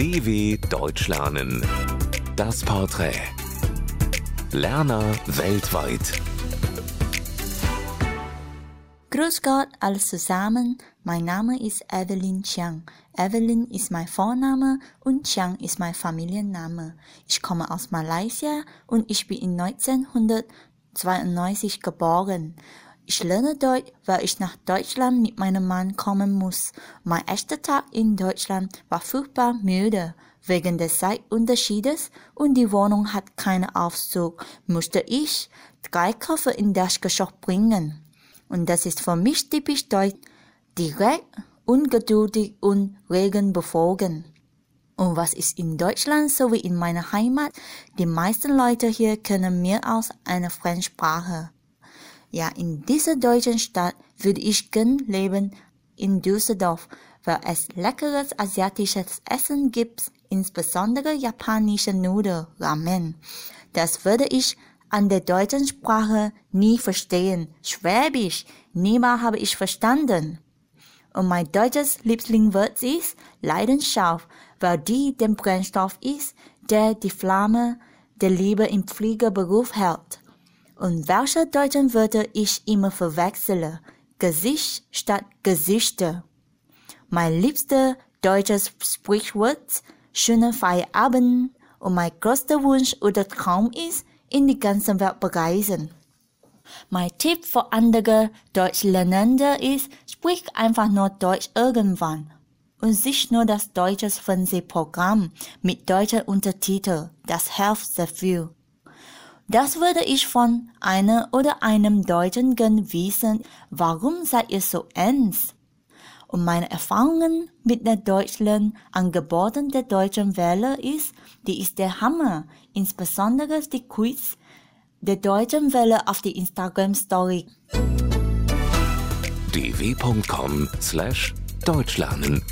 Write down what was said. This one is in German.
DW Deutsch lernen. Das Porträt. Lerner weltweit. Grüß Gott alles zusammen. Mein Name ist Evelyn Chiang. Evelyn ist mein Vorname und Chiang ist mein Familienname. Ich komme aus Malaysia und ich bin in 1992 geboren. Ich lerne Deutsch, weil ich nach Deutschland mit meinem Mann kommen muss. Mein erster Tag in Deutschland war furchtbar müde. Wegen des Zeitunterschiedes und die Wohnung hat keinen Aufzug, musste ich drei Koffer in das Geschoss bringen. Und das ist für mich typisch deutsch. Direkt, ungeduldig und regenbefogen. Und was ist in Deutschland so wie in meiner Heimat? Die meisten Leute hier können mehr als eine Fremdsprache. Ja, in dieser deutschen Stadt würde ich gern leben in Düsseldorf, weil es leckeres asiatisches Essen gibt, insbesondere japanische Nudeln, Ramen. Das würde ich an der deutschen Sprache nie verstehen. Schwäbisch, niemals habe ich verstanden. Und mein deutsches Lieblingswort ist Leidenschaft, weil die der Brennstoff ist, der die Flamme der Liebe im Fliegerberuf hält. Und welche deutschen Wörter ich immer verwechsele. Gesicht statt Gesichter. Mein liebster deutsches Sprichwort, schöner Feierabend und mein größter Wunsch oder Traum ist, in die ganze Welt bereisen. Mein Tipp für andere Deutschlernende ist, sprich einfach nur Deutsch irgendwann und sich nur das deutsche Fernsehprogramm mit deutschen Untertiteln. Das hilft sehr viel. Das würde ich von einer oder einem Deutschen gern wissen. Warum seid ihr so ernst? Und meine Erfahrungen mit den Deutschland Angeboten der deutschen Welle ist, die ist der Hammer. Insbesondere die Quiz der deutschen Welle auf die Instagram Story. dw.com/deutschlernen